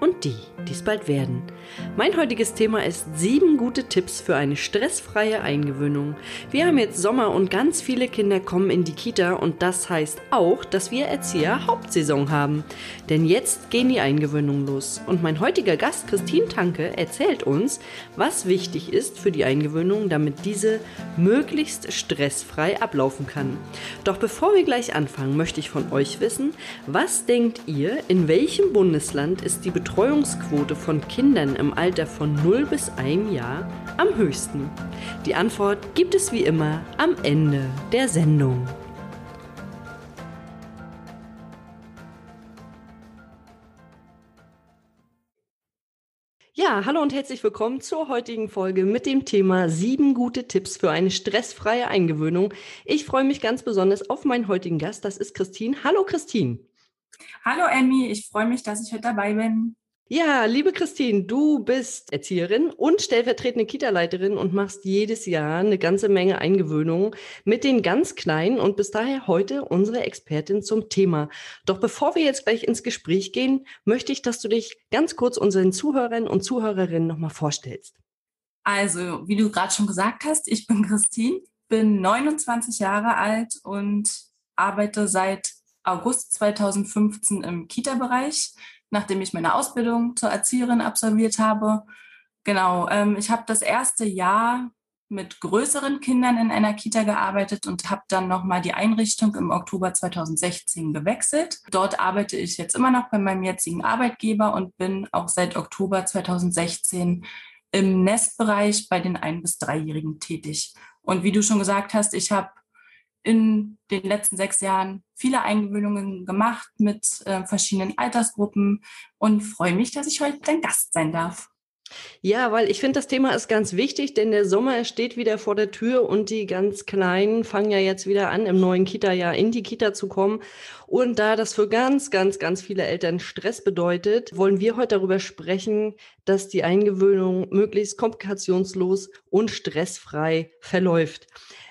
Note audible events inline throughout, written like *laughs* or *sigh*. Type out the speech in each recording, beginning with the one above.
und die, die es bald werden. Mein heutiges Thema ist sieben gute Tipps für eine stressfreie Eingewöhnung. Wir haben jetzt Sommer und ganz viele Kinder kommen in die Kita und das heißt auch, dass wir Erzieher Hauptsaison haben. Denn jetzt gehen die Eingewöhnungen los. Und mein heutiger Gast Christine Tanke erzählt uns, was wichtig ist für die Eingewöhnung, damit diese möglichst stressfrei ablaufen kann. Doch bevor wir gleich anfangen, möchte ich von euch wissen, was denkt ihr, in welchem Bundesland ist die Betreuung Betreuungsquote von Kindern im Alter von 0 bis 1 Jahr am höchsten? Die Antwort gibt es wie immer am Ende der Sendung. Ja, hallo und herzlich willkommen zur heutigen Folge mit dem Thema sieben gute Tipps für eine stressfreie Eingewöhnung. Ich freue mich ganz besonders auf meinen heutigen Gast, das ist Christine. Hallo Christine. Hallo Emmy, ich freue mich, dass ich heute dabei bin. Ja, liebe Christine, du bist Erzieherin und stellvertretende Kita-Leiterin und machst jedes Jahr eine ganze Menge Eingewöhnungen mit den ganz Kleinen und bist daher heute unsere Expertin zum Thema. Doch bevor wir jetzt gleich ins Gespräch gehen, möchte ich, dass du dich ganz kurz unseren Zuhörern und Zuhörerinnen nochmal vorstellst. Also, wie du gerade schon gesagt hast, ich bin Christine, bin 29 Jahre alt und arbeite seit August 2015 im Kita-Bereich nachdem ich meine Ausbildung zur Erzieherin absolviert habe. Genau, ähm, ich habe das erste Jahr mit größeren Kindern in einer Kita gearbeitet und habe dann nochmal die Einrichtung im Oktober 2016 gewechselt. Dort arbeite ich jetzt immer noch bei meinem jetzigen Arbeitgeber und bin auch seit Oktober 2016 im Nestbereich bei den ein- bis dreijährigen tätig. Und wie du schon gesagt hast, ich habe in den letzten sechs Jahren viele Eingewöhnungen gemacht mit äh, verschiedenen Altersgruppen und freue mich, dass ich heute dein Gast sein darf. Ja, weil ich finde, das Thema ist ganz wichtig, denn der Sommer steht wieder vor der Tür und die ganz Kleinen fangen ja jetzt wieder an, im neuen Kita-Jahr in die Kita zu kommen. Und da das für ganz, ganz, ganz viele Eltern Stress bedeutet, wollen wir heute darüber sprechen, dass die Eingewöhnung möglichst komplikationslos und stressfrei verläuft.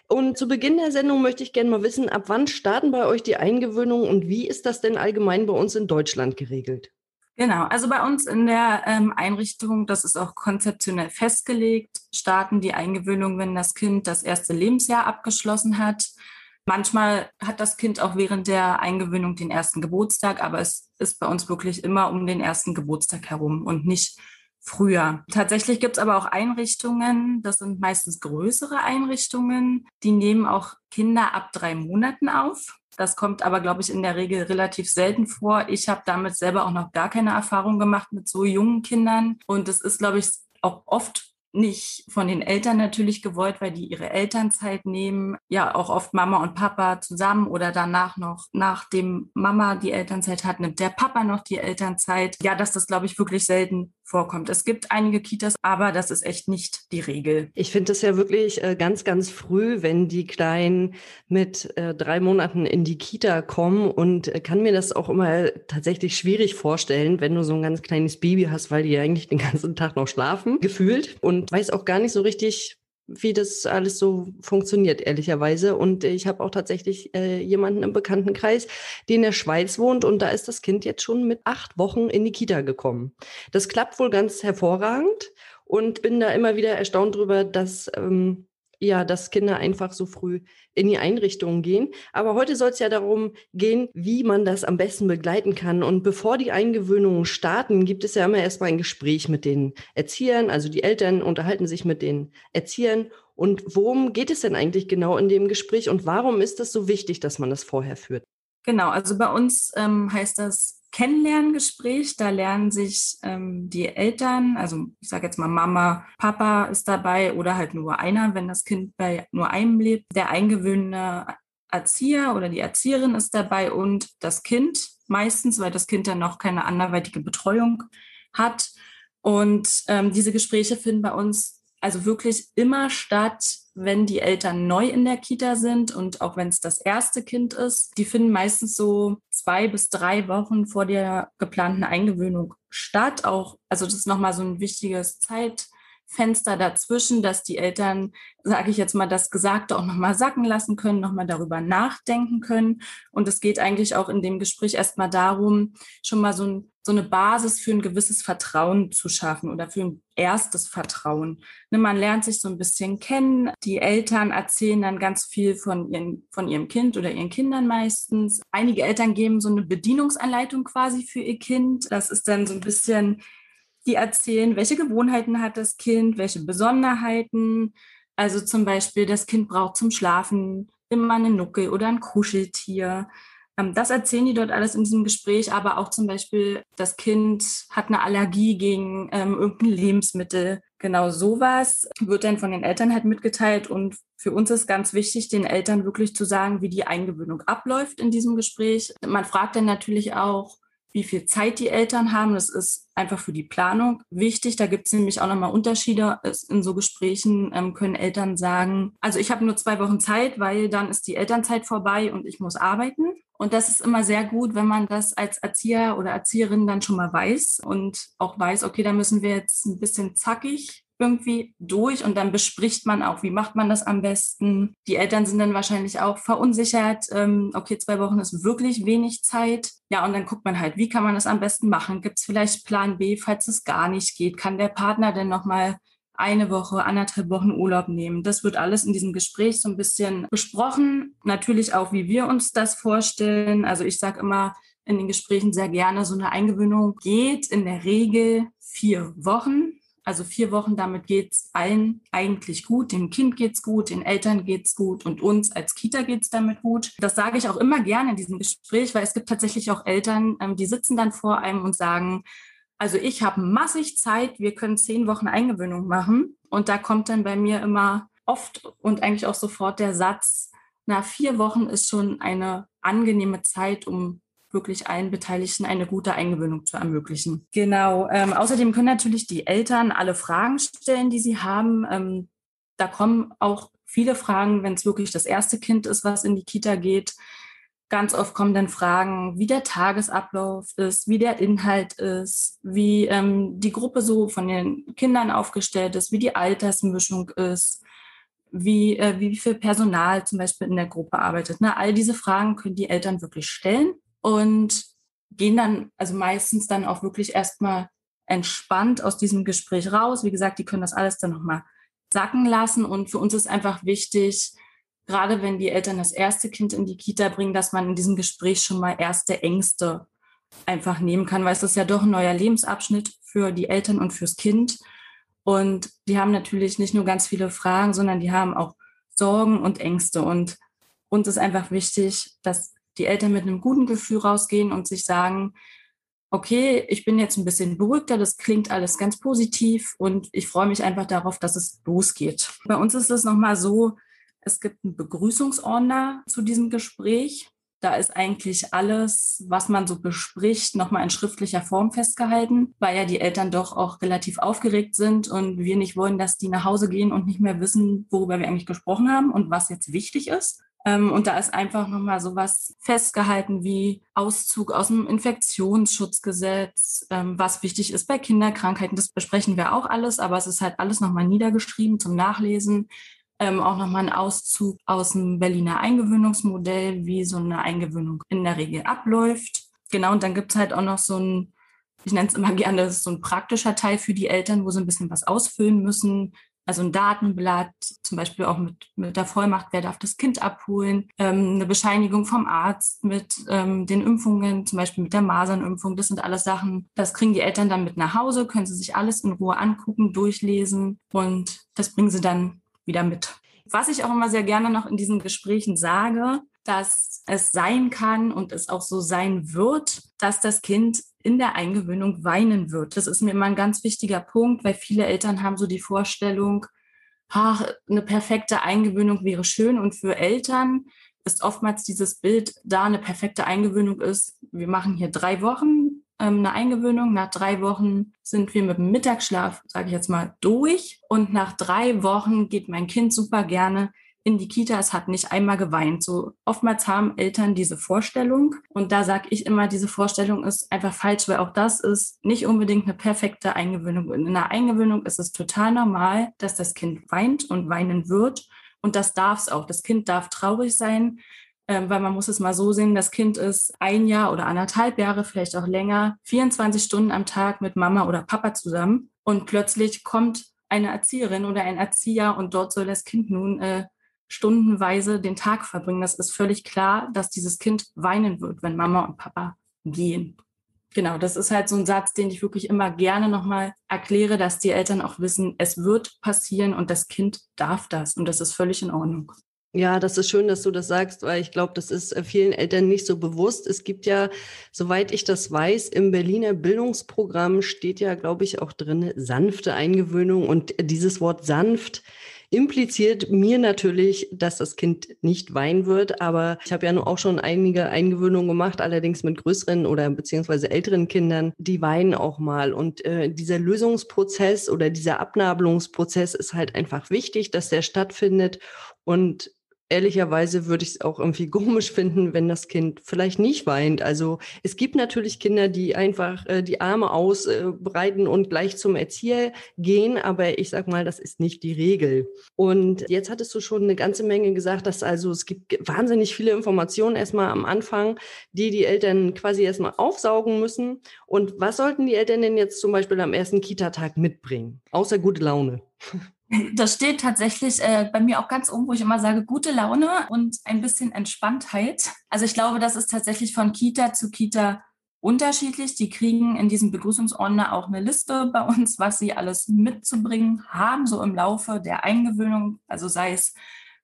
Und zu Beginn der Sendung möchte ich gerne mal wissen, ab wann starten bei euch die Eingewöhnungen und wie ist das denn allgemein bei uns in Deutschland geregelt? Genau, also bei uns in der ähm, Einrichtung, das ist auch konzeptionell festgelegt, starten die Eingewöhnungen, wenn das Kind das erste Lebensjahr abgeschlossen hat. Manchmal hat das Kind auch während der Eingewöhnung den ersten Geburtstag, aber es ist bei uns wirklich immer um den ersten Geburtstag herum und nicht früher. Tatsächlich gibt es aber auch Einrichtungen, das sind meistens größere Einrichtungen, die nehmen auch Kinder ab drei Monaten auf. Das kommt aber, glaube ich, in der Regel relativ selten vor. Ich habe damit selber auch noch gar keine Erfahrung gemacht mit so jungen Kindern. Und es ist, glaube ich, auch oft nicht von den Eltern natürlich gewollt, weil die ihre Elternzeit nehmen. Ja, auch oft Mama und Papa zusammen oder danach noch, nachdem Mama die Elternzeit hat, nimmt der Papa noch die Elternzeit. Ja, dass das, glaube ich, wirklich selten vorkommt. Es gibt einige Kitas, aber das ist echt nicht die Regel. Ich finde es ja wirklich äh, ganz, ganz früh, wenn die Kleinen mit äh, drei Monaten in die Kita kommen und äh, kann mir das auch immer tatsächlich schwierig vorstellen, wenn du so ein ganz kleines Baby hast, weil die eigentlich den ganzen Tag noch schlafen, gefühlt und weiß auch gar nicht so richtig, wie das alles so funktioniert, ehrlicherweise. Und ich habe auch tatsächlich äh, jemanden im Bekanntenkreis, die in der Schweiz wohnt und da ist das Kind jetzt schon mit acht Wochen in die Kita gekommen. Das klappt wohl ganz hervorragend und bin da immer wieder erstaunt drüber, dass ähm, ja, dass Kinder einfach so früh in die Einrichtungen gehen. Aber heute soll es ja darum gehen, wie man das am besten begleiten kann. Und bevor die Eingewöhnungen starten, gibt es ja immer erstmal ein Gespräch mit den Erziehern. Also die Eltern unterhalten sich mit den Erziehern. Und worum geht es denn eigentlich genau in dem Gespräch und warum ist das so wichtig, dass man das vorher führt? Genau, also bei uns ähm, heißt das Kennenlerngespräch. Da lernen sich ähm, die Eltern, also ich sage jetzt mal Mama, Papa ist dabei oder halt nur einer, wenn das Kind bei nur einem lebt. Der eingewöhnte Erzieher oder die Erzieherin ist dabei und das Kind meistens, weil das Kind dann noch keine anderweitige Betreuung hat. Und ähm, diese Gespräche finden bei uns also wirklich immer statt, wenn die Eltern neu in der Kita sind und auch wenn es das erste Kind ist. Die finden meistens so zwei bis drei Wochen vor der geplanten Eingewöhnung statt. Auch, also das ist nochmal so ein wichtiges Zeit Fenster dazwischen, dass die Eltern, sage ich jetzt mal, das Gesagte auch nochmal sacken lassen können, nochmal darüber nachdenken können. Und es geht eigentlich auch in dem Gespräch erstmal darum, schon mal so, ein, so eine Basis für ein gewisses Vertrauen zu schaffen oder für ein erstes Vertrauen. Ne, man lernt sich so ein bisschen kennen. Die Eltern erzählen dann ganz viel von, ihren, von ihrem Kind oder ihren Kindern meistens. Einige Eltern geben so eine Bedienungsanleitung quasi für ihr Kind. Das ist dann so ein bisschen die erzählen, welche Gewohnheiten hat das Kind, welche Besonderheiten. Also zum Beispiel, das Kind braucht zum Schlafen immer eine Nucke oder ein Kuscheltier. Ähm, das erzählen die dort alles in diesem Gespräch, aber auch zum Beispiel, das Kind hat eine Allergie gegen ähm, irgendein Lebensmittel. Genau sowas wird dann von den Eltern halt mitgeteilt. Und für uns ist ganz wichtig, den Eltern wirklich zu sagen, wie die Eingewöhnung abläuft in diesem Gespräch. Man fragt dann natürlich auch, wie viel Zeit die Eltern haben. Das ist einfach für die Planung wichtig. Da gibt es nämlich auch nochmal Unterschiede. In so Gesprächen ähm, können Eltern sagen, also ich habe nur zwei Wochen Zeit, weil dann ist die Elternzeit vorbei und ich muss arbeiten. Und das ist immer sehr gut, wenn man das als Erzieher oder Erzieherin dann schon mal weiß und auch weiß, okay, da müssen wir jetzt ein bisschen zackig irgendwie durch und dann bespricht man auch, wie macht man das am besten. Die Eltern sind dann wahrscheinlich auch verunsichert. Ähm, okay, zwei Wochen ist wirklich wenig Zeit. Ja, und dann guckt man halt, wie kann man das am besten machen? Gibt es vielleicht Plan B, falls es gar nicht geht? Kann der Partner denn nochmal eine Woche, anderthalb Wochen Urlaub nehmen. Das wird alles in diesem Gespräch so ein bisschen besprochen. Natürlich auch, wie wir uns das vorstellen. Also ich sage immer in den Gesprächen sehr gerne, so eine Eingewöhnung geht in der Regel vier Wochen. Also vier Wochen, damit geht es allen eigentlich gut. Dem Kind geht es gut, den Eltern geht es gut und uns als Kita geht es damit gut. Das sage ich auch immer gerne in diesem Gespräch, weil es gibt tatsächlich auch Eltern, ähm, die sitzen dann vor einem und sagen, also ich habe massig Zeit, wir können zehn Wochen Eingewöhnung machen. Und da kommt dann bei mir immer oft und eigentlich auch sofort der Satz, na, vier Wochen ist schon eine angenehme Zeit, um wirklich allen Beteiligten eine gute Eingewöhnung zu ermöglichen. Genau. Ähm, außerdem können natürlich die Eltern alle Fragen stellen, die sie haben. Ähm, da kommen auch viele Fragen, wenn es wirklich das erste Kind ist, was in die Kita geht. Ganz oft kommen dann Fragen, wie der Tagesablauf ist, wie der Inhalt ist, wie ähm, die Gruppe so von den Kindern aufgestellt ist, wie die Altersmischung ist, wie, äh, wie viel Personal zum Beispiel in der Gruppe arbeitet. Ne? All diese Fragen können die Eltern wirklich stellen und gehen dann also meistens dann auch wirklich erstmal entspannt aus diesem Gespräch raus. Wie gesagt, die können das alles dann nochmal sacken lassen. Und für uns ist einfach wichtig, gerade wenn die Eltern das erste Kind in die Kita bringen, dass man in diesem Gespräch schon mal erste Ängste einfach nehmen kann, weil es ist ja doch ein neuer Lebensabschnitt für die Eltern und fürs Kind. Und die haben natürlich nicht nur ganz viele Fragen, sondern die haben auch Sorgen und Ängste. Und uns ist einfach wichtig, dass die Eltern mit einem guten Gefühl rausgehen und sich sagen, okay, ich bin jetzt ein bisschen beruhigter, das klingt alles ganz positiv und ich freue mich einfach darauf, dass es losgeht. Bei uns ist es nochmal so, es gibt einen Begrüßungsordner zu diesem Gespräch. Da ist eigentlich alles, was man so bespricht, nochmal in schriftlicher Form festgehalten, weil ja die Eltern doch auch relativ aufgeregt sind und wir nicht wollen, dass die nach Hause gehen und nicht mehr wissen, worüber wir eigentlich gesprochen haben und was jetzt wichtig ist. Ähm, und da ist einfach nochmal sowas festgehalten wie Auszug aus dem Infektionsschutzgesetz, ähm, was wichtig ist bei Kinderkrankheiten. Das besprechen wir auch alles, aber es ist halt alles nochmal niedergeschrieben zum Nachlesen. Ähm, auch nochmal ein Auszug aus dem Berliner Eingewöhnungsmodell, wie so eine Eingewöhnung in der Regel abläuft. Genau, und dann gibt es halt auch noch so ein, ich nenne es immer *laughs* gerne, das ist so ein praktischer Teil für die Eltern, wo sie ein bisschen was ausfüllen müssen, also ein Datenblatt, zum Beispiel auch mit, mit der Vollmacht, wer darf das Kind abholen, ähm, eine Bescheinigung vom Arzt mit ähm, den Impfungen, zum Beispiel mit der Masernimpfung. Das sind alles Sachen, das kriegen die Eltern dann mit nach Hause, können sie sich alles in Ruhe angucken, durchlesen und das bringen sie dann wieder mit. Was ich auch immer sehr gerne noch in diesen Gesprächen sage, dass es sein kann und es auch so sein wird, dass das Kind in der Eingewöhnung weinen wird. Das ist mir immer ein ganz wichtiger Punkt, weil viele Eltern haben so die Vorstellung, ach, eine perfekte Eingewöhnung wäre schön. Und für Eltern ist oftmals dieses Bild, da eine perfekte Eingewöhnung ist, wir machen hier drei Wochen ähm, eine Eingewöhnung. Nach drei Wochen sind wir mit dem Mittagsschlaf, sage ich jetzt mal, durch. Und nach drei Wochen geht mein Kind super gerne in die Kita, es hat nicht einmal geweint. So oftmals haben Eltern diese Vorstellung und da sage ich immer, diese Vorstellung ist einfach falsch, weil auch das ist nicht unbedingt eine perfekte Eingewöhnung. In einer Eingewöhnung ist es total normal, dass das Kind weint und weinen wird und das darf es auch. Das Kind darf traurig sein, ähm, weil man muss es mal so sehen, das Kind ist ein Jahr oder anderthalb Jahre, vielleicht auch länger, 24 Stunden am Tag mit Mama oder Papa zusammen und plötzlich kommt eine Erzieherin oder ein Erzieher und dort soll das Kind nun äh, stundenweise den Tag verbringen. Das ist völlig klar, dass dieses Kind weinen wird, wenn Mama und Papa gehen. Genau, das ist halt so ein Satz, den ich wirklich immer gerne nochmal erkläre, dass die Eltern auch wissen, es wird passieren und das Kind darf das und das ist völlig in Ordnung. Ja, das ist schön, dass du das sagst, weil ich glaube, das ist äh, vielen Eltern nicht so bewusst. Es gibt ja, soweit ich das weiß, im Berliner Bildungsprogramm steht ja, glaube ich, auch drin, sanfte Eingewöhnung. Und dieses Wort sanft impliziert mir natürlich, dass das Kind nicht weinen wird. Aber ich habe ja nun auch schon einige Eingewöhnungen gemacht, allerdings mit größeren oder beziehungsweise älteren Kindern, die weinen auch mal. Und äh, dieser Lösungsprozess oder dieser Abnabelungsprozess ist halt einfach wichtig, dass der stattfindet. Und ehrlicherweise würde ich es auch irgendwie *laughs* komisch finden, wenn das Kind vielleicht nicht weint. Also es gibt natürlich Kinder, die einfach äh, die Arme ausbreiten äh, und gleich zum Erzieher gehen, aber ich sag mal, das ist nicht die Regel. Und jetzt hattest du schon eine ganze Menge gesagt, dass also es gibt wahnsinnig viele Informationen erstmal am Anfang, die die Eltern quasi erstmal aufsaugen müssen. Und was sollten die Eltern denn jetzt zum Beispiel am ersten Kita-Tag mitbringen? Außer gute Laune. *laughs* Das steht tatsächlich äh, bei mir auch ganz oben, wo ich immer sage, gute Laune und ein bisschen Entspanntheit. Also ich glaube, das ist tatsächlich von Kita zu Kita unterschiedlich. Die kriegen in diesem Begrüßungsordner auch eine Liste bei uns, was sie alles mitzubringen haben, so im Laufe der Eingewöhnung. Also sei es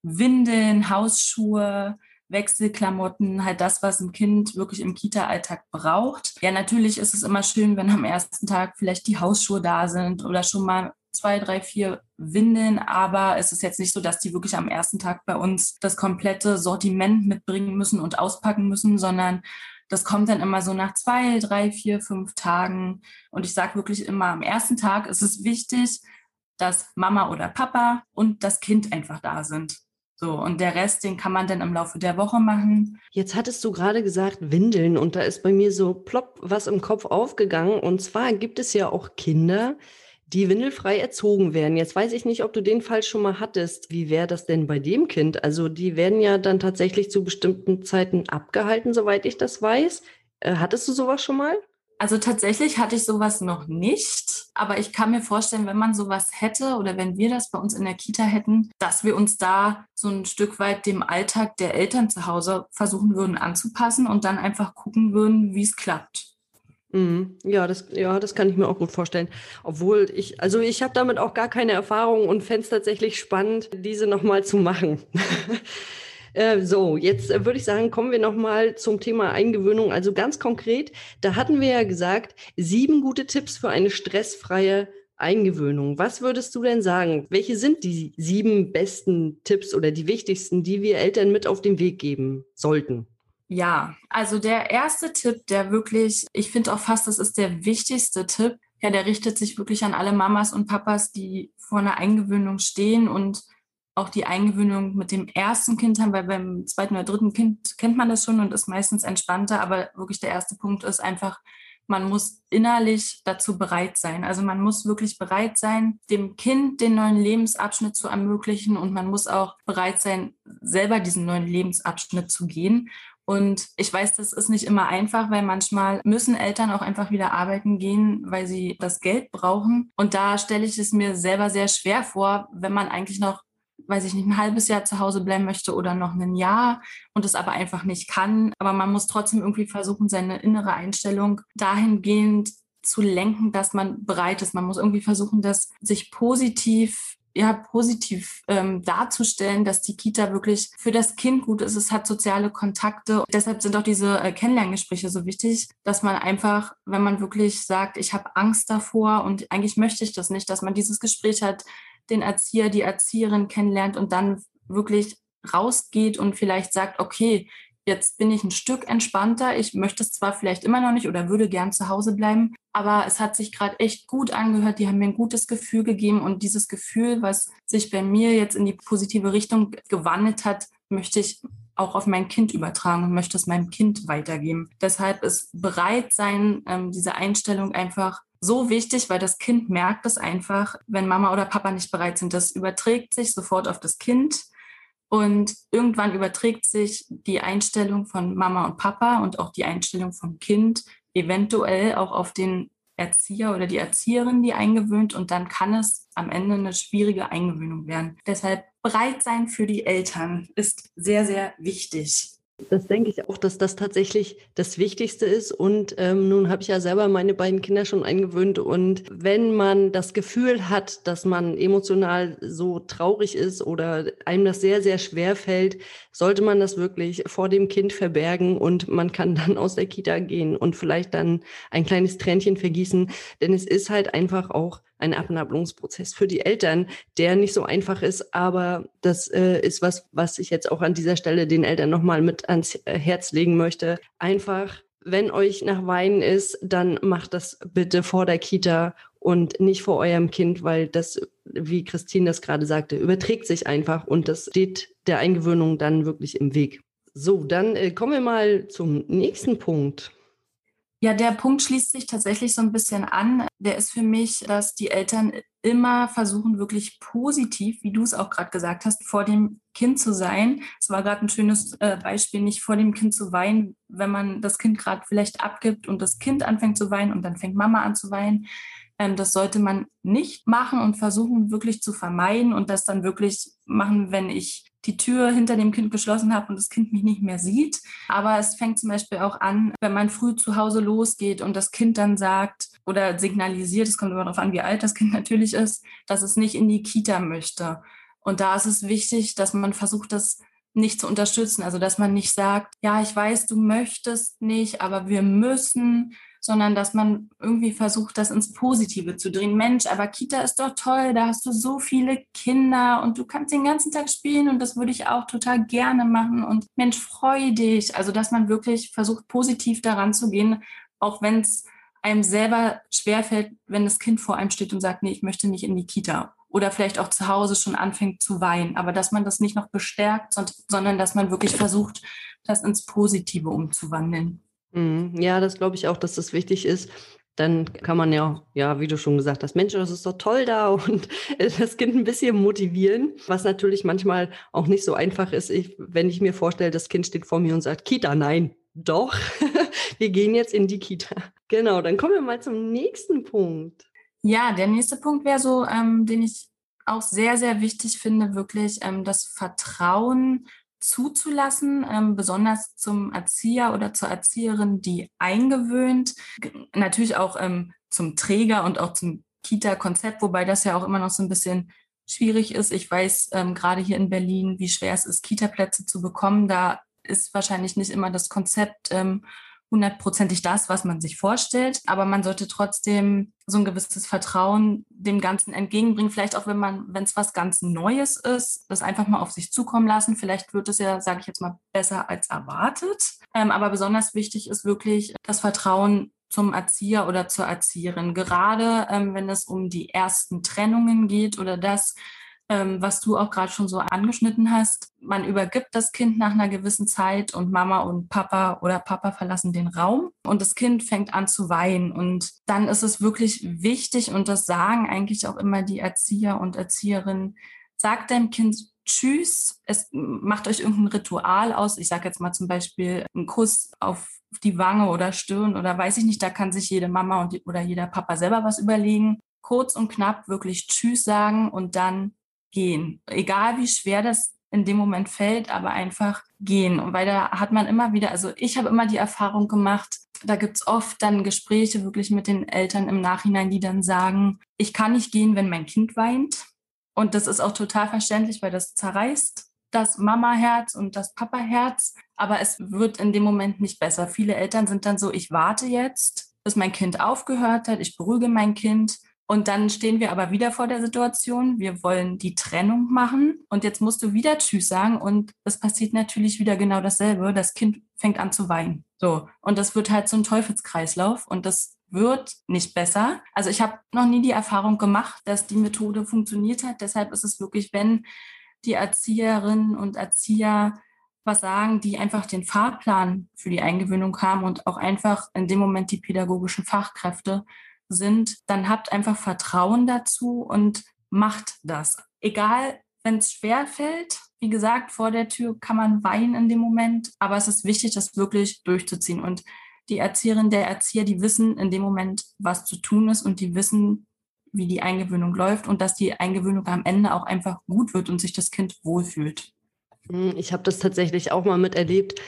Windeln, Hausschuhe, Wechselklamotten, halt das, was ein Kind wirklich im Kita-Alltag braucht. Ja, natürlich ist es immer schön, wenn am ersten Tag vielleicht die Hausschuhe da sind oder schon mal zwei, drei, vier Windeln, aber es ist jetzt nicht so, dass die wirklich am ersten Tag bei uns das komplette Sortiment mitbringen müssen und auspacken müssen, sondern das kommt dann immer so nach zwei, drei, vier, fünf Tagen. Und ich sage wirklich immer, am ersten Tag ist es wichtig, dass Mama oder Papa und das Kind einfach da sind. So, und der Rest, den kann man dann im Laufe der Woche machen. Jetzt hattest du gerade gesagt Windeln und da ist bei mir so plopp was im Kopf aufgegangen. Und zwar gibt es ja auch Kinder, die windelfrei erzogen werden. Jetzt weiß ich nicht, ob du den Fall schon mal hattest. Wie wäre das denn bei dem Kind? Also die werden ja dann tatsächlich zu bestimmten Zeiten abgehalten, soweit ich das weiß. Äh, hattest du sowas schon mal? Also tatsächlich hatte ich sowas noch nicht, aber ich kann mir vorstellen, wenn man sowas hätte oder wenn wir das bei uns in der Kita hätten, dass wir uns da so ein Stück weit dem Alltag der Eltern zu Hause versuchen würden anzupassen und dann einfach gucken würden, wie es klappt. Mhm. Ja, das, ja, das kann ich mir auch gut vorstellen. Obwohl ich, also ich habe damit auch gar keine Erfahrung und fände es tatsächlich spannend, diese nochmal zu machen. *laughs* äh, so, jetzt äh, würde ich sagen, kommen wir nochmal zum Thema Eingewöhnung. Also ganz konkret, da hatten wir ja gesagt, sieben gute Tipps für eine stressfreie Eingewöhnung. Was würdest du denn sagen? Welche sind die sieben besten Tipps oder die wichtigsten, die wir Eltern mit auf den Weg geben sollten? Ja, also der erste Tipp, der wirklich, ich finde auch fast, das ist der wichtigste Tipp, ja, der richtet sich wirklich an alle Mamas und Papas, die vor einer Eingewöhnung stehen und auch die Eingewöhnung mit dem ersten Kind haben, weil beim zweiten oder dritten Kind kennt man das schon und ist meistens entspannter. Aber wirklich der erste Punkt ist einfach, man muss innerlich dazu bereit sein. Also man muss wirklich bereit sein, dem Kind den neuen Lebensabschnitt zu ermöglichen und man muss auch bereit sein, selber diesen neuen Lebensabschnitt zu gehen. Und ich weiß, das ist nicht immer einfach, weil manchmal müssen Eltern auch einfach wieder arbeiten gehen, weil sie das Geld brauchen. Und da stelle ich es mir selber sehr schwer vor, wenn man eigentlich noch, weiß ich nicht, ein halbes Jahr zu Hause bleiben möchte oder noch ein Jahr und es aber einfach nicht kann. Aber man muss trotzdem irgendwie versuchen, seine innere Einstellung dahingehend zu lenken, dass man bereit ist. Man muss irgendwie versuchen, das sich positiv ja, positiv ähm, darzustellen, dass die Kita wirklich für das Kind gut ist. Es hat soziale Kontakte. Deshalb sind auch diese äh, Kennenlerngespräche so wichtig, dass man einfach, wenn man wirklich sagt, ich habe Angst davor und eigentlich möchte ich das nicht, dass man dieses Gespräch hat, den Erzieher, die Erzieherin kennenlernt und dann wirklich rausgeht und vielleicht sagt, okay, jetzt bin ich ein Stück entspannter. Ich möchte es zwar vielleicht immer noch nicht oder würde gern zu Hause bleiben, aber es hat sich gerade echt gut angehört. Die haben mir ein gutes Gefühl gegeben und dieses Gefühl, was sich bei mir jetzt in die positive Richtung gewandelt hat, möchte ich auch auf mein Kind übertragen und möchte es meinem Kind weitergeben. Deshalb ist bereit sein, ähm, diese Einstellung einfach so wichtig, weil das Kind merkt es einfach, wenn Mama oder Papa nicht bereit sind. Das überträgt sich sofort auf das Kind. Und irgendwann überträgt sich die Einstellung von Mama und Papa und auch die Einstellung vom Kind eventuell auch auf den Erzieher oder die Erzieherin, die eingewöhnt. Und dann kann es am Ende eine schwierige Eingewöhnung werden. Deshalb bereit sein für die Eltern ist sehr, sehr wichtig. Das denke ich auch, dass das tatsächlich das Wichtigste ist. Und ähm, nun habe ich ja selber meine beiden Kinder schon eingewöhnt. Und wenn man das Gefühl hat, dass man emotional so traurig ist oder einem das sehr, sehr schwer fällt, sollte man das wirklich vor dem Kind verbergen und man kann *laughs* dann aus der Kita gehen und vielleicht dann ein kleines Tränchen vergießen. Denn es ist halt einfach auch ein Abnabelungsprozess für die Eltern, der nicht so einfach ist, aber das äh, ist was, was ich jetzt auch an dieser Stelle den Eltern nochmal mit ans äh, Herz legen möchte. Einfach, wenn euch nach Weinen ist, dann macht das bitte vor der Kita und nicht vor eurem Kind, weil das, wie Christine das gerade sagte, überträgt sich einfach und das steht der Eingewöhnung dann wirklich im Weg. So, dann äh, kommen wir mal zum nächsten Punkt. Ja, der Punkt schließt sich tatsächlich so ein bisschen an. Der ist für mich, dass die Eltern immer versuchen, wirklich positiv, wie du es auch gerade gesagt hast, vor dem Kind zu sein. Es war gerade ein schönes äh, Beispiel, nicht vor dem Kind zu weinen, wenn man das Kind gerade vielleicht abgibt und das Kind anfängt zu weinen und dann fängt Mama an zu weinen. Ähm, das sollte man nicht machen und versuchen wirklich zu vermeiden und das dann wirklich machen, wenn ich die Tür hinter dem Kind geschlossen habe und das Kind mich nicht mehr sieht. Aber es fängt zum Beispiel auch an, wenn man früh zu Hause losgeht und das Kind dann sagt oder signalisiert, es kommt immer darauf an, wie alt das Kind *laughs* natürlich ist, dass es nicht in die Kita möchte. Und da ist es wichtig, dass man versucht, das nicht zu unterstützen. Also dass man nicht sagt, ja, ich weiß, du möchtest nicht, aber wir müssen, sondern dass man irgendwie versucht, das ins Positive zu drehen. Mensch, aber Kita ist doch toll, da hast du so viele Kinder und du kannst den ganzen Tag spielen und das würde ich auch total gerne machen und Mensch, freu dich. Also, dass man wirklich versucht, positiv daran zu gehen, auch wenn es einem selber schwerfällt, wenn das Kind vor einem steht und sagt, nee, ich möchte nicht in die Kita oder vielleicht auch zu Hause schon anfängt zu weinen, aber dass man das nicht noch bestärkt, sondern dass man wirklich versucht, das ins Positive umzuwandeln. Mhm. Ja, das glaube ich auch, dass das wichtig ist. Dann kann man ja, ja, wie du schon gesagt hast, Mensch, das ist doch toll da *laughs* und das Kind ein bisschen motivieren, was natürlich manchmal auch nicht so einfach ist. Ich, wenn ich mir vorstelle, das Kind steht vor mir und sagt, Kita, nein, doch, *laughs* wir gehen jetzt in die Kita. Genau, dann kommen wir mal zum nächsten Punkt. Ja, der nächste Punkt wäre so, ähm, den ich auch sehr, sehr wichtig finde, wirklich ähm, das Vertrauen zuzulassen, ähm, besonders zum Erzieher oder zur Erzieherin, die eingewöhnt, natürlich auch ähm, zum Träger und auch zum Kita-Konzept, wobei das ja auch immer noch so ein bisschen schwierig ist. Ich weiß ähm, gerade hier in Berlin, wie schwer es ist, Kita-Plätze zu bekommen. Da ist wahrscheinlich nicht immer das Konzept ähm, hundertprozentig das, was man sich vorstellt. Aber man sollte trotzdem so ein gewisses Vertrauen dem Ganzen entgegenbringen. Vielleicht auch, wenn man, wenn es was ganz Neues ist, das einfach mal auf sich zukommen lassen. Vielleicht wird es ja, sage ich jetzt mal, besser als erwartet. Ähm, aber besonders wichtig ist wirklich das Vertrauen zum Erzieher oder zur Erzieherin. Gerade ähm, wenn es um die ersten Trennungen geht oder das, ähm, was du auch gerade schon so angeschnitten hast. Man übergibt das Kind nach einer gewissen Zeit und Mama und Papa oder Papa verlassen den Raum und das Kind fängt an zu weinen. Und dann ist es wirklich wichtig und das sagen eigentlich auch immer die Erzieher und Erzieherinnen, sagt deinem Kind Tschüss, es macht euch irgendein Ritual aus. Ich sage jetzt mal zum Beispiel einen Kuss auf die Wange oder Stirn oder weiß ich nicht, da kann sich jede Mama und die, oder jeder Papa selber was überlegen. Kurz und knapp wirklich Tschüss sagen und dann gehen. Egal wie schwer das in dem Moment fällt, aber einfach gehen. Und weil da hat man immer wieder, also ich habe immer die Erfahrung gemacht, da gibt es oft dann Gespräche wirklich mit den Eltern im Nachhinein, die dann sagen, ich kann nicht gehen, wenn mein Kind weint. Und das ist auch total verständlich, weil das zerreißt das Mama-Herz und das Papa-Herz. Aber es wird in dem Moment nicht besser. Viele Eltern sind dann so, ich warte jetzt, bis mein Kind aufgehört hat, ich beruhige mein Kind Und dann stehen wir aber wieder vor der Situation, wir wollen die Trennung machen und jetzt musst du wieder Tschüss sagen und es passiert natürlich wieder genau dasselbe. Das Kind fängt an zu weinen. So. Und das wird halt so ein Teufelskreislauf und das wird nicht besser. Also ich habe noch nie die Erfahrung gemacht, dass die Methode funktioniert hat. Deshalb ist es wirklich, wenn die Erzieherinnen und Erzieher was sagen, die einfach den Fahrplan für die Eingewöhnung haben und auch einfach in dem Moment die pädagogischen Fachkräfte sind, dann habt einfach Vertrauen dazu und macht das. Egal, wenn es schwer fällt, wie gesagt, vor der Tür kann man weinen in dem Moment, aber es ist wichtig, das wirklich durchzuziehen. Und die Erzieherin, der Erzieher, die wissen in dem Moment, was zu tun ist und die wissen, wie die Eingewöhnung läuft und dass die Eingewöhnung am Ende auch einfach gut wird und sich das Kind wohlfühlt. Hm, ich habe das tatsächlich auch mal miterlebt.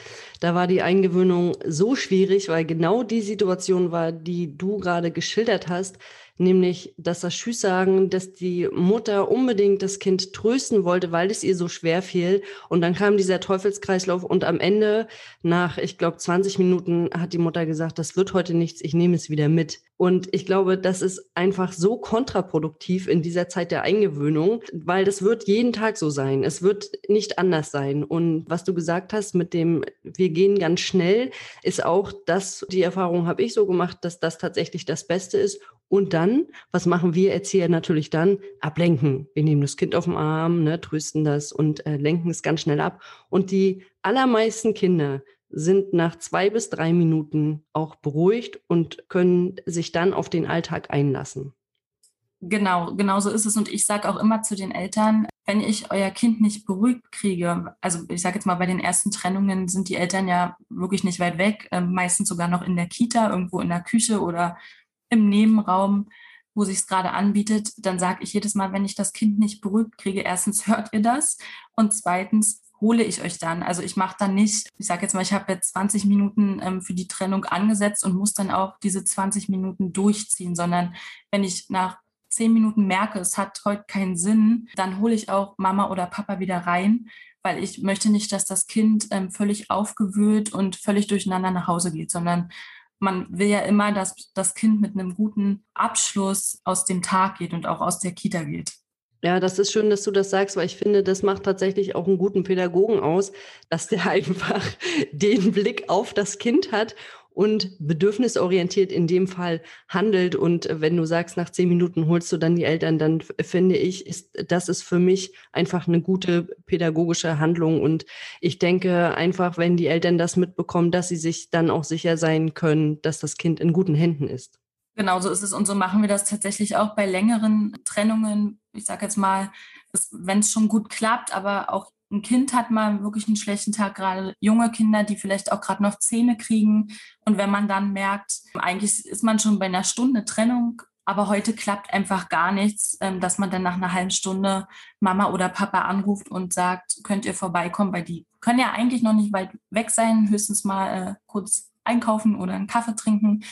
Da war die Eingewöhnung so schwierig, weil genau die Situation war, die du gerade geschildert hast nämlich dass das Tschüss sagen, dass die Mutter unbedingt das Kind trösten wollte, weil es ihr so schwer fiel. Und dann kam dieser Teufelskreislauf und am Ende, nach, ich glaube, 20 Minuten, hat die Mutter gesagt, das wird heute nichts, ich nehme es wieder mit. Und ich glaube, das ist einfach so kontraproduktiv in dieser Zeit der Eingewöhnung, weil das wird jeden Tag so sein. Es wird nicht anders sein. Und was du gesagt hast mit dem, wir gehen ganz schnell, ist auch das, die Erfahrung habe ich so gemacht, dass das tatsächlich das Beste ist. Und dann, was machen wir Erzieher natürlich dann? Ablenken. Wir nehmen das Kind auf den Arm, ne, trösten das und äh, lenken es ganz schnell ab. Und die allermeisten Kinder sind nach zwei bis drei Minuten auch beruhigt und können sich dann auf den Alltag einlassen. Genau, genau so ist es. Und ich sage auch immer zu den Eltern, wenn ich euer Kind nicht beruhigt kriege, also ich sage jetzt mal, bei den ersten Trennungen sind die Eltern ja wirklich nicht weit weg, äh, meistens sogar noch in der Kita, irgendwo in der Küche oder im Nebenraum, wo sich es gerade anbietet, dann sage ich jedes Mal, wenn ich das Kind nicht beruhigt kriege, erstens hört ihr das und zweitens hole ich euch dann. Also ich mache dann nicht, ich sage jetzt mal, ich habe jetzt 20 Minuten ähm, für die Trennung angesetzt und muss dann auch diese 20 Minuten durchziehen, sondern wenn ich nach 10 Minuten merke, es hat heute keinen Sinn, dann hole ich auch Mama oder Papa wieder rein, weil ich möchte nicht, dass das Kind ähm, völlig aufgewühlt und völlig durcheinander nach Hause geht, sondern man will ja immer, dass das Kind mit einem guten Abschluss aus dem Tag geht und auch aus der Kita geht. Ja, das ist schön, dass du das sagst, weil ich finde, das macht tatsächlich auch einen guten Pädagogen aus, dass der *laughs* einfach den Blick auf das Kind hat und bedürfnisorientiert in dem Fall handelt. Und wenn du sagst, nach zehn Minuten holst du dann die Eltern, dann finde ich, ist, das ist für mich einfach eine gute pädagogische Handlung. Und ich denke einfach, wenn die Eltern das mitbekommen, dass sie sich dann auch sicher sein können, dass das Kind in guten Händen ist. Genau so ist es. Und so machen wir das tatsächlich auch bei längeren Trennungen. Ich sage jetzt mal, wenn es schon gut klappt, aber auch ein Kind hat mal wirklich einen schlechten Tag, gerade junge Kinder, die vielleicht auch gerade noch Zähne kriegen. Und wenn man dann merkt, eigentlich ist man schon bei einer Stunde Trennung, aber heute klappt einfach gar nichts, ähm, dass man dann nach einer halben Stunde Mama oder Papa anruft und sagt, könnt ihr vorbeikommen, weil die können ja eigentlich noch nicht weit weg sein, höchstens mal äh, kurz einkaufen oder einen Kaffee trinken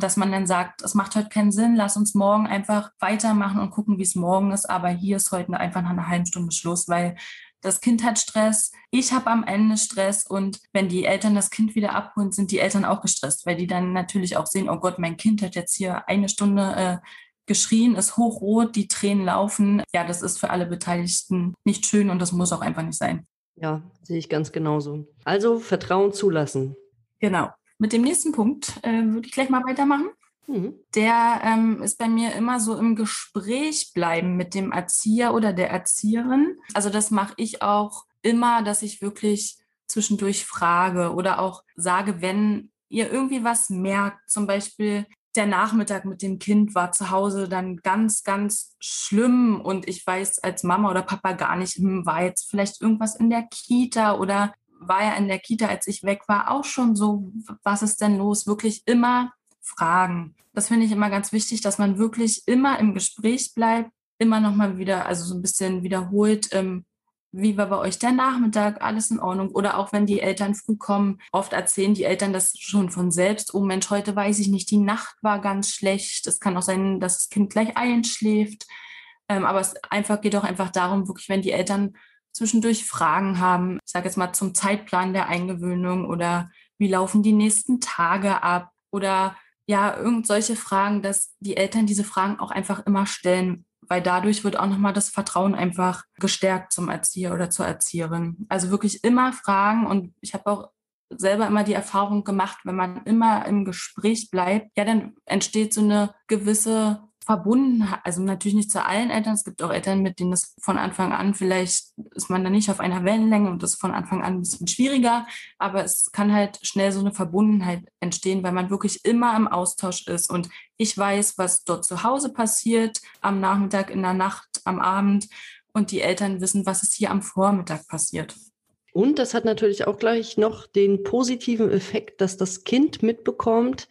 dass man dann sagt, es macht heute keinen Sinn, lass uns morgen einfach weitermachen und gucken, wie es morgen ist. Aber hier ist heute einfach nach einer halben Stunde Schluss, weil das Kind hat Stress, ich habe am Ende Stress und wenn die Eltern das Kind wieder abholen, sind die Eltern auch gestresst, weil die dann natürlich auch sehen, oh Gott, mein Kind hat jetzt hier eine Stunde äh, geschrien, ist hochrot, die Tränen laufen. Ja, das ist für alle Beteiligten nicht schön und das muss auch einfach nicht sein. Ja, sehe ich ganz genauso. Also Vertrauen zulassen. Genau. Mit dem nächsten Punkt äh, würde ich gleich mal weitermachen. Mhm. Der ähm, ist bei mir immer so im Gespräch bleiben mit dem Erzieher oder der Erzieherin. Also das mache ich auch immer, dass ich wirklich zwischendurch frage oder auch sage, wenn ihr irgendwie was merkt, zum Beispiel der Nachmittag mit dem Kind war zu Hause dann ganz, ganz schlimm und ich weiß als Mama oder Papa gar nicht, hm, war jetzt vielleicht irgendwas in der Kita oder war ja in der Kita, als ich weg war, auch schon so, was ist denn los? Wirklich immer fragen. Das finde ich immer ganz wichtig, dass man wirklich immer im Gespräch bleibt, immer nochmal wieder, also so ein bisschen wiederholt, ähm, wie war bei euch der Nachmittag, alles in Ordnung? Oder auch wenn die Eltern früh kommen, oft erzählen die Eltern das schon von selbst. Oh Mensch, heute weiß ich nicht, die Nacht war ganz schlecht. Es kann auch sein, dass das Kind gleich einschläft. Ähm, aber es einfach geht auch einfach darum, wirklich, wenn die Eltern zwischendurch Fragen haben, ich sage jetzt mal zum Zeitplan der Eingewöhnung oder wie laufen die nächsten Tage ab oder ja, irgend solche Fragen, dass die Eltern diese Fragen auch einfach immer stellen, weil dadurch wird auch nochmal das Vertrauen einfach gestärkt zum Erzieher oder zur Erzieherin. Also wirklich immer fragen und ich habe auch selber immer die Erfahrung gemacht, wenn man immer im Gespräch bleibt, ja, dann entsteht so eine gewisse verbunden, also natürlich nicht zu allen Eltern. Es gibt auch Eltern, mit denen es von Anfang an vielleicht ist man da nicht auf einer Wellenlänge und das ist von Anfang an ein bisschen schwieriger. Aber es kann halt schnell so eine Verbundenheit entstehen, weil man wirklich immer im Austausch ist und ich weiß, was dort zu Hause passiert, am Nachmittag, in der Nacht, am Abend und die Eltern wissen, was ist hier am Vormittag passiert. Und das hat natürlich auch gleich noch den positiven Effekt, dass das Kind mitbekommt,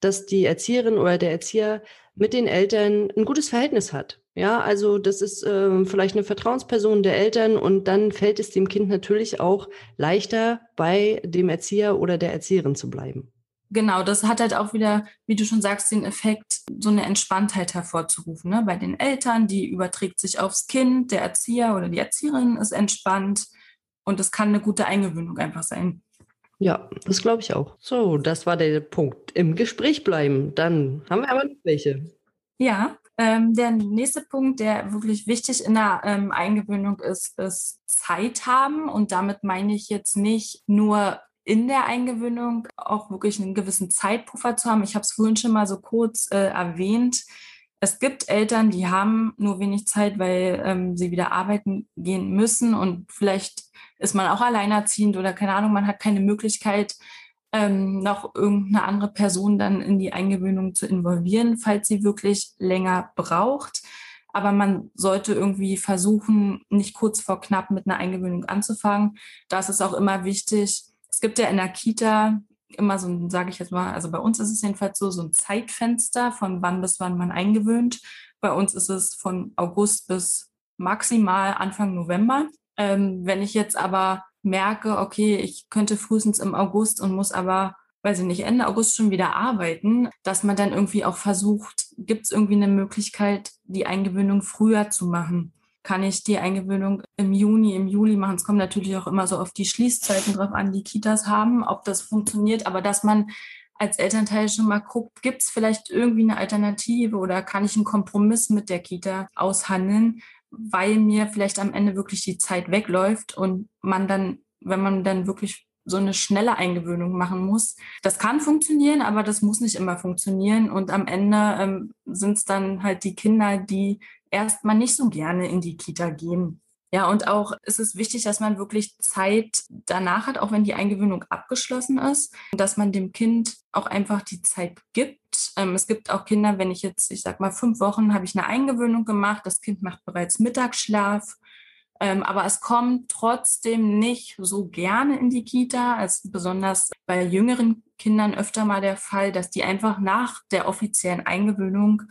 dass die Erzieherin oder der Erzieher mit den Eltern ein gutes Verhältnis hat. Ja, also das ist äh, vielleicht eine Vertrauensperson der Eltern und dann fällt es dem Kind natürlich auch leichter, bei dem Erzieher oder der Erzieherin zu bleiben. Genau, das hat halt auch wieder, wie du schon sagst, den Effekt, so eine Entspanntheit hervorzurufen. Ne? Bei den Eltern, die überträgt sich aufs Kind, der Erzieher oder die Erzieherin ist entspannt und es kann eine gute Eingewöhnung einfach sein. Ja, das glaube ich auch. So, das war der Punkt. Im Gespräch bleiben. Dann haben wir aber noch welche. Ja, ähm, der nächste Punkt, der wirklich wichtig in der ähm, Eingewöhnung ist, ist Zeit haben. Und damit meine ich jetzt nicht nur in der Eingewöhnung auch wirklich einen gewissen Zeitpuffer zu haben. Ich habe es vorhin schon mal so kurz äh, erwähnt. Es gibt Eltern, die haben nur wenig Zeit, weil ähm, sie wieder arbeiten gehen müssen und vielleicht ist man auch alleinerziehend oder keine Ahnung, man hat keine Möglichkeit, ähm, noch irgendeine andere Person dann in die Eingewöhnung zu involvieren, falls sie wirklich länger braucht. Aber man sollte irgendwie versuchen, nicht kurz vor knapp mit einer Eingewöhnung anzufangen. Das ist auch immer wichtig. Es gibt ja in der Kita immer so ein, sage ich jetzt mal, also bei uns ist es jedenfalls so, so ein Zeitfenster von wann bis wann man eingewöhnt. Bei uns ist es von August bis maximal Anfang November. Ähm, wenn ich jetzt aber merke, okay, ich könnte frühestens im August und muss aber, weiß ich nicht, Ende August schon wieder arbeiten, dass man dann irgendwie auch versucht, gibt es irgendwie eine Möglichkeit, die Eingewöhnung früher zu machen? Kann ich die Eingewöhnung im Juni, im Juli machen? Es kommt natürlich auch immer so auf die Schließzeiten drauf an, die Kitas haben, ob das funktioniert, aber dass man als Elternteil schon mal guckt, gibt es vielleicht irgendwie eine Alternative oder kann ich einen Kompromiss mit der Kita aushandeln, weil mir vielleicht am Ende wirklich die Zeit wegläuft und man dann, wenn man dann wirklich so eine schnelle Eingewöhnung machen muss. Das kann funktionieren, aber das muss nicht immer funktionieren. Und am Ende ähm, sind es dann halt die Kinder, die erstmal nicht so gerne in die Kita gehen. Ja, und auch ist es wichtig, dass man wirklich Zeit danach hat, auch wenn die Eingewöhnung abgeschlossen ist, dass man dem Kind auch einfach die Zeit gibt. Ähm, es gibt auch Kinder, wenn ich jetzt, ich sag mal, fünf Wochen habe ich eine Eingewöhnung gemacht, das Kind macht bereits Mittagsschlaf, ähm, aber es kommt trotzdem nicht so gerne in die Kita. Ist besonders bei jüngeren Kindern öfter mal der Fall, dass die einfach nach der offiziellen Eingewöhnung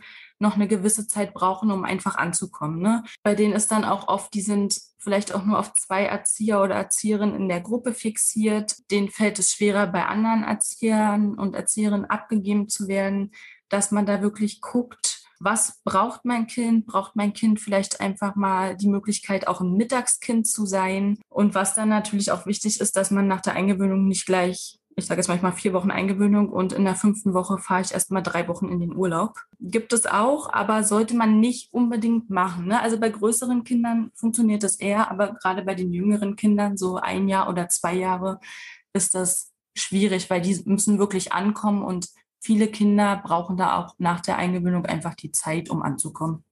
noch eine gewisse Zeit brauchen, um einfach anzukommen. Ne? Bei denen ist dann auch oft, die sind vielleicht auch nur auf zwei Erzieher oder Erzieherinnen in der Gruppe fixiert. Denen fällt es schwerer, bei anderen Erziehern und Erzieherinnen abgegeben zu werden, dass man da wirklich guckt, was braucht mein Kind? Braucht mein Kind vielleicht einfach mal die Möglichkeit, auch ein Mittagskind zu sein? Und was dann natürlich auch wichtig ist, dass man nach der Eingewöhnung nicht gleich ich sage jetzt manchmal vier Wochen Eingewöhnung und in der fünften Woche fahre ich erst mal drei Wochen in den Urlaub. Gibt es auch, aber sollte man nicht unbedingt machen. Ne? Also bei größeren Kindern funktioniert das eher, aber gerade bei den jüngeren Kindern, so ein Jahr oder zwei Jahre, ist das schwierig, weil die müssen wirklich ankommen und viele Kinder brauchen da auch nach der Eingewöhnung einfach die Zeit, um anzukommen.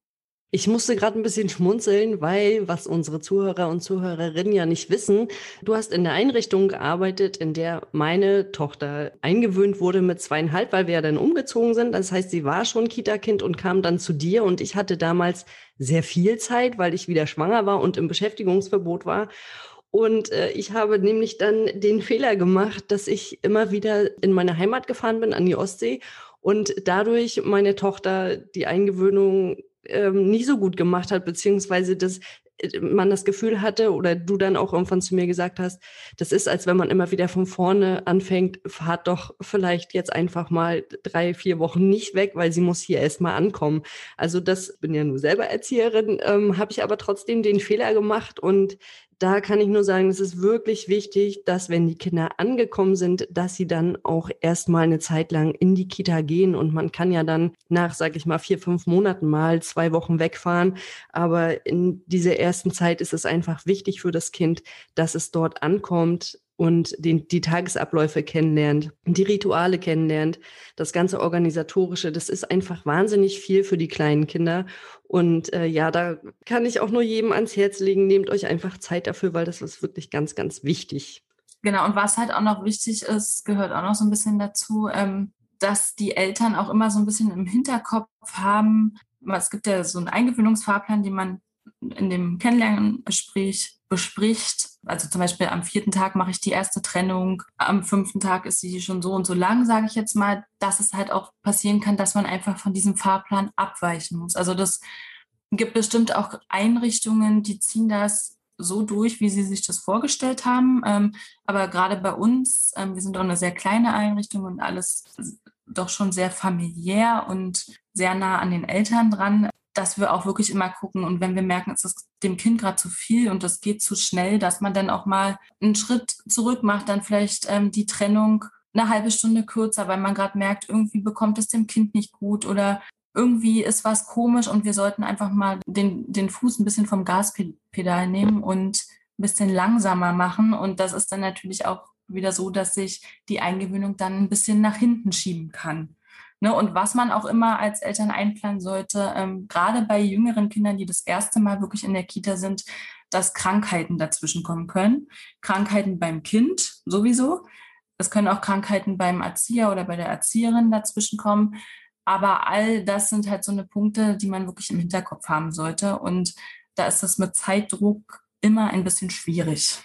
Ich musste gerade ein bisschen schmunzeln, weil, was unsere Zuhörer und Zuhörerinnen ja nicht wissen, du hast in der Einrichtung gearbeitet, in der meine Tochter eingewöhnt wurde mit zweieinhalb, weil wir ja dann umgezogen sind. Das heißt, sie war schon Kita-Kind und kam dann zu dir und ich hatte damals sehr viel Zeit, weil ich wieder schwanger war und im Beschäftigungsverbot war. Und äh, ich habe nämlich dann den Fehler gemacht, dass ich immer wieder in meine Heimat gefahren bin, an die Ostsee und dadurch meine Tochter die Eingewöhnung ähm, nie so gut gemacht hat, beziehungsweise dass äh, man das Gefühl hatte oder du dann auch irgendwann zu mir gesagt hast, das ist, als wenn man immer wieder von vorne anfängt, fahrt doch vielleicht jetzt einfach mal drei, vier Wochen nicht weg, weil sie muss hier erstmal ankommen. Also das bin ja nur selber Erzieherin, ähm, habe ich aber trotzdem den Fehler gemacht und da kann ich nur sagen, es ist wirklich wichtig, dass wenn die Kinder angekommen sind, dass sie dann auch erstmal eine Zeit lang in die Kita gehen und man kann ja dann nach, sag ich mal, vier, fünf Monaten mal zwei Wochen wegfahren. Aber in dieser ersten Zeit ist es einfach wichtig für das Kind, dass es dort ankommt, und den, die Tagesabläufe kennenlernt, die Rituale kennenlernt, das ganze Organisatorische. Das ist einfach wahnsinnig viel für die kleinen Kinder. Und äh, ja, da kann ich auch nur jedem ans Herz legen, nehmt euch einfach Zeit dafür, weil das ist wirklich ganz, ganz wichtig. Genau, und was halt auch noch wichtig ist, gehört auch noch so ein bisschen dazu, ähm, dass die Eltern auch immer so ein bisschen im Hinterkopf haben, es gibt ja so einen Eingewöhnungsfahrplan, den man in dem Kennenlerngespräch bespricht. Also zum Beispiel am vierten Tag mache ich die erste Trennung, am fünften Tag ist sie schon so und so lang, sage ich jetzt mal, dass es halt auch passieren kann, dass man einfach von diesem Fahrplan abweichen muss. Also das gibt bestimmt auch Einrichtungen, die ziehen das so durch, wie sie sich das vorgestellt haben. Ähm, aber gerade bei uns, ähm, wir sind auch eine sehr kleine Einrichtung und alles doch schon sehr familiär und sehr nah an den Eltern dran dass wir auch wirklich immer gucken und wenn wir merken, es ist dem Kind gerade zu viel und das geht zu schnell, dass man dann auch mal einen Schritt zurück macht, dann vielleicht ähm, die Trennung eine halbe Stunde kürzer, weil man gerade merkt, irgendwie bekommt es dem Kind nicht gut oder irgendwie ist was komisch und wir sollten einfach mal den, den Fuß ein bisschen vom Gaspedal nehmen und ein bisschen langsamer machen. Und das ist dann natürlich auch wieder so, dass sich die Eingewöhnung dann ein bisschen nach hinten schieben kann. Ne, und was man auch immer als Eltern einplanen sollte, ähm, gerade bei jüngeren Kindern, die das erste Mal wirklich in der Kita sind, dass Krankheiten dazwischen kommen können. Krankheiten beim Kind sowieso. Es können auch Krankheiten beim Erzieher oder bei der Erzieherin dazwischen kommen. Aber all das sind halt so eine Punkte, die man wirklich im Hinterkopf haben sollte. Und da ist das mit Zeitdruck immer ein bisschen schwierig.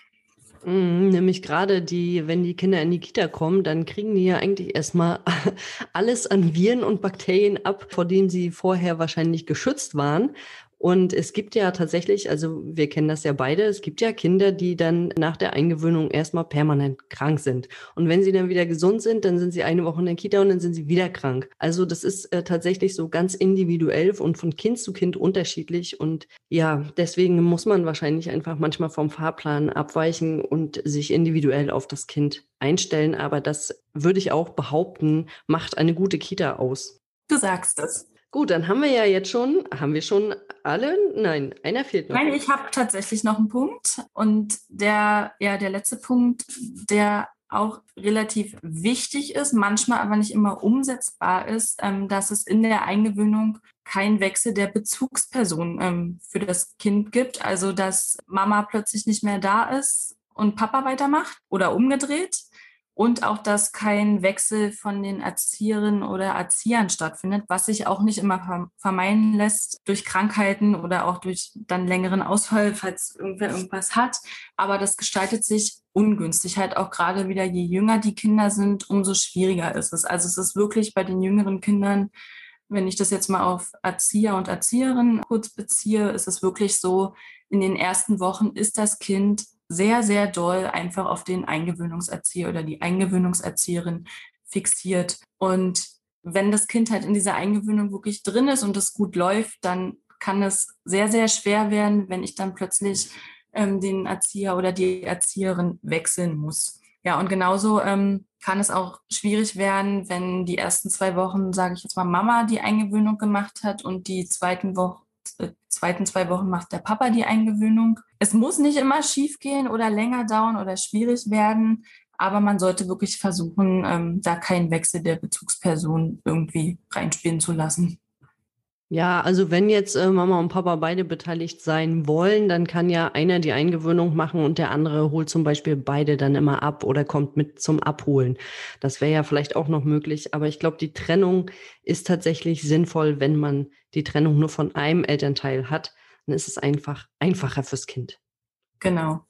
Mhm, nämlich gerade die, wenn die Kinder in die Kita kommen, dann kriegen die ja eigentlich erstmal *laughs* alles an Viren und Bakterien ab, vor denen sie vorher wahrscheinlich geschützt waren. Und es gibt ja tatsächlich, also wir kennen das ja beide, es gibt ja Kinder, die dann nach der Eingewöhnung erstmal permanent krank sind. Und wenn sie dann wieder gesund sind, dann sind sie eine Woche in der Kita und dann sind sie wieder krank. Also das ist äh, tatsächlich so ganz individuell und von Kind zu Kind unterschiedlich. Und ja, deswegen muss man wahrscheinlich einfach manchmal vom Fahrplan abweichen und sich individuell auf das Kind einstellen. Aber das würde ich auch behaupten, macht eine gute Kita aus. Du sagst es. Gut, dann haben wir ja jetzt schon, haben wir schon alle? Nein, einer fehlt noch. Nein, ich habe tatsächlich noch einen Punkt. Und der, ja, der letzte Punkt, der auch relativ wichtig ist, manchmal aber nicht immer umsetzbar ist, ähm, dass es in der Eingewöhnung kein Wechsel der Bezugsperson ähm, für das Kind gibt. Also dass Mama plötzlich nicht mehr da ist und Papa weitermacht oder umgedreht und auch, dass kein Wechsel von den Erzieherinnen oder Erziehern stattfindet, was sich auch nicht immer vermeiden lässt durch Krankheiten oder auch durch dann längeren Ausfall, falls irgendwer irgendwas hat. Aber das gestaltet sich ungünstig. Halt auch gerade wieder, je jünger die Kinder sind, umso schwieriger ist es. Also es ist wirklich bei den jüngeren Kindern, wenn ich das jetzt mal auf Erzieher und Erzieherinnen kurz beziehe, ist es wirklich so, in den ersten Wochen ist das Kind sehr, sehr doll einfach auf den Eingewöhnungserzieher oder die Eingewöhnungserzieherin fixiert. Und wenn das Kind halt in dieser Eingewöhnung wirklich drin ist und es gut läuft, dann kann es sehr, sehr schwer werden, wenn ich dann plötzlich ähm, den Erzieher oder die Erzieherin wechseln muss. Ja, und genauso ähm, kann es auch schwierig werden, wenn die ersten zwei Wochen, sage ich jetzt mal, Mama die Eingewöhnung gemacht hat und die zweiten Wochen zweiten zwei Wochen macht der Papa die Eingewöhnung. Es muss nicht immer schief gehen oder länger dauern oder schwierig werden, aber man sollte wirklich versuchen, ähm, da keinen Wechsel der Bezugsperson irgendwie reinspielen zu lassen. Ja, also wenn jetzt äh, Mama und Papa beide beteiligt sein wollen, dann kann ja einer die Eingewöhnung machen und der andere holt zum Beispiel beide dann immer ab oder kommt mit zum Abholen. Das wäre ja vielleicht auch noch möglich, aber ich glaube, die Trennung ist tatsächlich sinnvoll, wenn man die Trennung nur von einem Elternteil hat. Dann ist es einfach einfacher fürs Kind. Genau.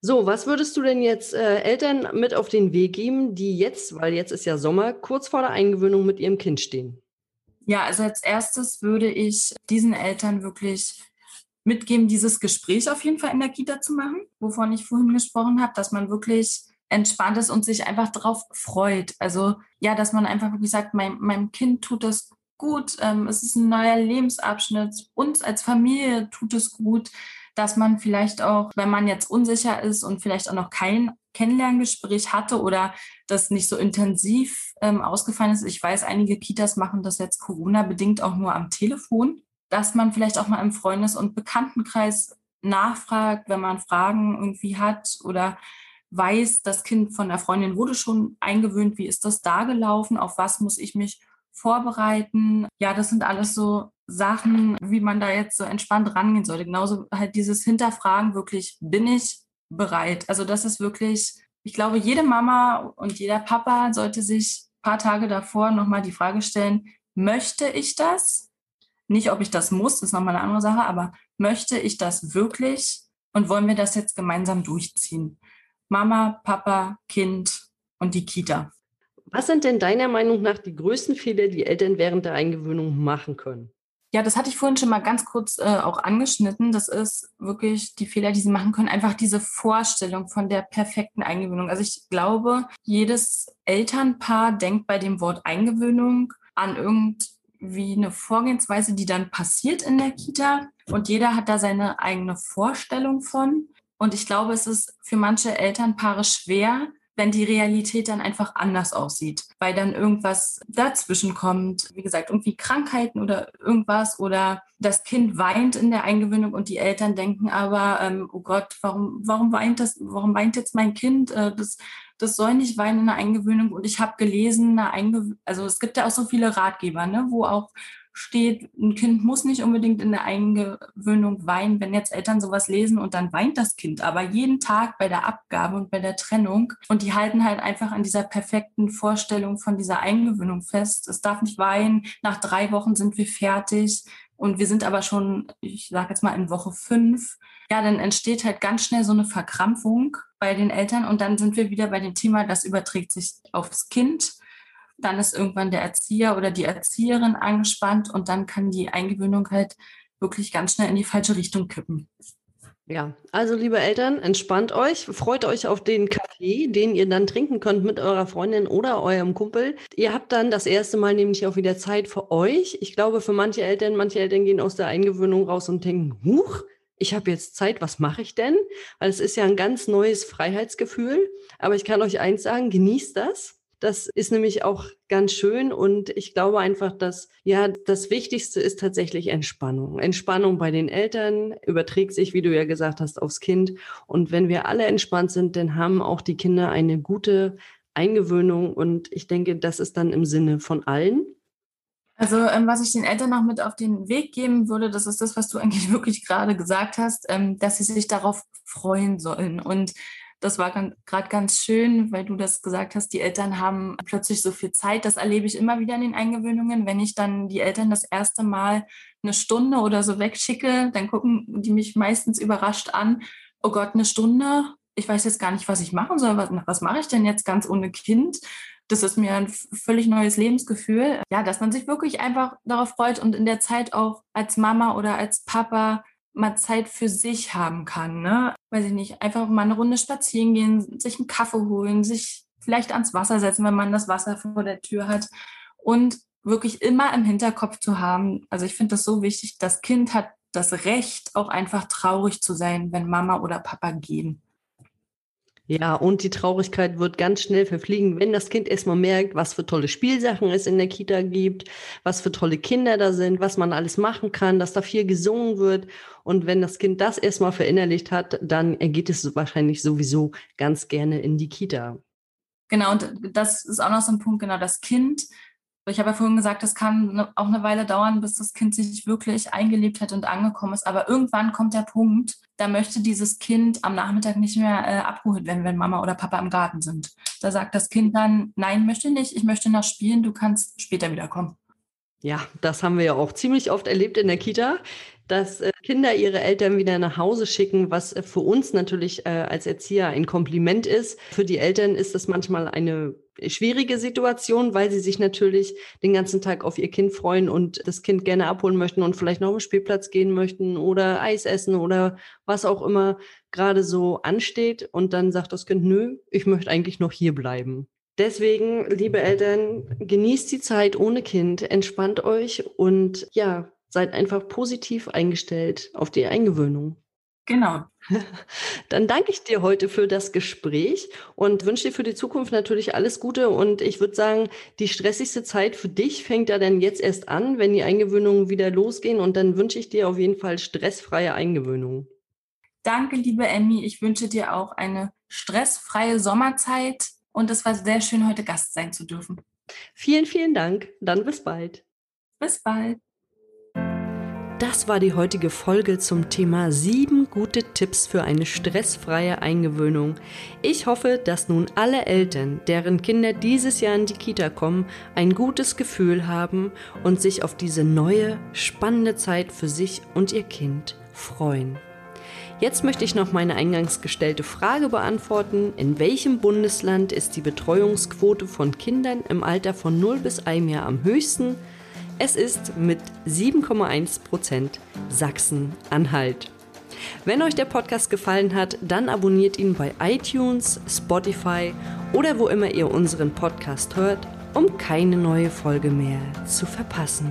So, was würdest du denn jetzt äh, Eltern mit auf den Weg geben, die jetzt, weil jetzt ist ja Sommer, kurz vor der Eingewöhnung mit ihrem Kind stehen? Ja, also als erstes würde ich diesen Eltern wirklich mitgeben, dieses Gespräch auf jeden Fall in der Kita zu machen, wovon ich vorhin gesprochen habe, dass man wirklich entspannt ist und sich einfach darauf freut. Also ja, dass man einfach wirklich sagt, mein, meinem Kind tut das gut, ähm, es ist ein neuer Lebensabschnitt, uns als Familie tut es gut, dass man vielleicht auch, wenn man jetzt unsicher ist und vielleicht auch noch kein Kennenlerngespräch hatte oder das nicht so intensiv ähm, ausgefallen ist, ich weiß, einige Kitas machen das jetzt Corona-bedingt auch nur am Telefon, dass man vielleicht auch mal im Freundes- und Bekanntenkreis nachfragt, wenn man Fragen irgendwie hat oder weiß, das Kind von der Freundin wurde schon eingewöhnt, wie ist das da gelaufen, auf was muss ich mich vorbereiten. Ja, das sind alles so Sachen, wie man da jetzt so entspannt rangehen sollte. Genauso halt dieses Hinterfragen wirklich, bin ich bereit? Also das ist wirklich, ich glaube, jede Mama und jeder Papa sollte sich ein paar Tage davor nochmal die Frage stellen, möchte ich das? Nicht, ob ich das muss, ist nochmal eine andere Sache, aber möchte ich das wirklich? Und wollen wir das jetzt gemeinsam durchziehen? Mama, Papa, Kind und die Kita. Was sind denn deiner Meinung nach die größten Fehler, die Eltern während der Eingewöhnung machen können? Ja, das hatte ich vorhin schon mal ganz kurz äh, auch angeschnitten. Das ist wirklich die Fehler, die sie machen können. Einfach diese Vorstellung von der perfekten Eingewöhnung. Also ich glaube, jedes Elternpaar denkt bei dem Wort Eingewöhnung an irgendwie eine Vorgehensweise, die dann passiert in der Kita. Und jeder hat da seine eigene Vorstellung von. Und ich glaube, es ist für manche Elternpaare schwer, wenn die Realität dann einfach anders aussieht, weil dann irgendwas dazwischen kommt, wie gesagt, irgendwie Krankheiten oder irgendwas oder das Kind weint in der Eingewöhnung und die Eltern denken aber, ähm, oh Gott, warum, warum weint das, warum weint jetzt mein Kind? Äh, das, das soll nicht weinen in der Eingewöhnung. Und ich habe gelesen, eine Eingew also es gibt ja auch so viele Ratgeber, ne, wo auch steht, ein Kind muss nicht unbedingt in der Eingewöhnung weinen, wenn jetzt Eltern sowas lesen und dann weint das Kind, aber jeden Tag bei der Abgabe und bei der Trennung. Und die halten halt einfach an dieser perfekten Vorstellung von dieser Eingewöhnung fest. Es darf nicht weinen, nach drei Wochen sind wir fertig. Und wir sind aber schon, ich sage jetzt mal in Woche fünf. Ja, dann entsteht halt ganz schnell so eine Verkrampfung bei den Eltern. Und dann sind wir wieder bei dem Thema, das überträgt sich aufs Kind dann ist irgendwann der Erzieher oder die Erzieherin angespannt und dann kann die Eingewöhnung halt wirklich ganz schnell in die falsche Richtung kippen. Ja, also liebe Eltern, entspannt euch, freut euch auf den Kaffee, den ihr dann trinken könnt mit eurer Freundin oder eurem Kumpel. Ihr habt dann das erste Mal nämlich auch wieder Zeit für euch. Ich glaube, für manche Eltern, manche Eltern gehen aus der Eingewöhnung raus und denken, huch, ich habe jetzt Zeit, was mache ich denn? Weil es ist ja ein ganz neues Freiheitsgefühl. Aber ich kann euch eins sagen, genießt das das ist nämlich auch ganz schön und ich glaube einfach, dass ja das Wichtigste ist tatsächlich Entspannung. Entspannung bei den Eltern überträgt sich, wie du ja gesagt hast, aufs Kind. Und wenn wir alle entspannt sind, dann haben auch die Kinder eine gute Eingewöhnung und ich denke, das ist dann im Sinne von allen. Also ähm, was ich den Eltern noch mit auf den Weg geben würde, das ist das, was du *laughs* eigentlich wirklich gerade gesagt hast, ähm, dass sie sich darauf freuen sollen und das war gerade ganz schön, weil du das gesagt hast, die Eltern haben plötzlich so viel Zeit. Das erlebe ich immer wieder in den Eingewöhnungen. Wenn ich dann die Eltern das erste Mal eine Stunde oder so wegschicke, dann gucken die mich meistens überrascht an. Oh Gott, eine Stunde? Ich weiß jetzt gar nicht, was ich machen soll. Was, was mache ich denn jetzt ganz ohne Kind? das ist mir ein völlig neues Lebensgefühl. Ja, dass man sich wirklich einfach darauf freut und in der Zeit auch als Mama oder als Papa mal Zeit für sich haben kann. Ne? Weiß ich nicht, einfach mal eine Runde spazieren gehen, sich einen Kaffee holen, sich vielleicht ans Wasser setzen, wenn man das Wasser vor der Tür hat. Und wirklich immer im Hinterkopf zu haben, also ich finde das so wichtig, das Kind hat das Recht, auch einfach traurig zu sein, wenn Mama oder Papa gehen. Ja, und die Traurigkeit wird ganz schnell verfliegen, wenn das Kind erstmal merkt, was für tolle Spielsachen es in der Kita gibt, was für tolle Kinder da sind, was man alles machen kann, dass da viel gesungen wird. Und wenn das Kind das erstmal verinnerlicht hat, dann geht es wahrscheinlich sowieso ganz gerne in die Kita. Genau, und das ist auch noch so ein Punkt, genau, das Kind ich habe ja vorhin gesagt, es kann ne, auch eine Weile dauern, bis das Kind sich wirklich eingelebt hat und angekommen ist. Aber irgendwann kommt der Punkt, da möchte dieses Kind am Nachmittag nicht mehr äh, abgeholt werden, wenn Mama oder Papa im Garten sind. Da sagt das Kind dann, nein, möchte nicht, ich möchte noch spielen, du kannst später wiederkommen. Ja, das haben wir ja auch ziemlich oft erlebt in der Kita, dass äh, Kinder ihre Eltern wieder nach Hause schicken, was äh, für uns natürlich äh, als Erzieher ein Kompliment ist. Für die Eltern ist das manchmal eine schwierige Situation, weil sie sich natürlich den ganzen Tag auf ihr Kind freuen und das Kind gerne abholen möchten und vielleicht noch auf den Spielplatz gehen möchten oder Eis essen oder was auch immer gerade so ansteht. Und dann sagt das Kind, nö, ich möchte eigentlich noch hier bleiben. Deswegen, liebe Eltern, genießt die Zeit ohne Kind, entspannt euch und ja, seid einfach positiv eingestellt auf die Eingewöhnung. Genau. *laughs* Dann danke ich dir heute für das Gespräch und wünsche dir für die Zukunft natürlich alles Gute. Und ich würde sagen, die stressigste Zeit für dich fängt ja dann jetzt erst an, wenn die Eingewöhnungen wieder losgehen. Und dann wünsche ich dir auf jeden Fall stressfreie Eingewöhnung. Danke, liebe Emmy. Ich wünsche dir auch eine stressfreie Sommerzeit. Und es war sehr schön, heute Gast sein zu dürfen. Vielen, vielen Dank. Dann bis bald. Bis bald. Das war die heutige Folge zum Thema sieben gute Tipps für eine stressfreie Eingewöhnung. Ich hoffe, dass nun alle Eltern, deren Kinder dieses Jahr in die Kita kommen, ein gutes Gefühl haben und sich auf diese neue, spannende Zeit für sich und ihr Kind freuen. Jetzt möchte ich noch meine eingangs gestellte Frage beantworten. In welchem Bundesland ist die Betreuungsquote von Kindern im Alter von 0 bis 1 Jahr am höchsten? Es ist mit 7,1 Prozent Sachsen-Anhalt. Wenn euch der Podcast gefallen hat, dann abonniert ihn bei iTunes, Spotify oder wo immer ihr unseren Podcast hört, um keine neue Folge mehr zu verpassen.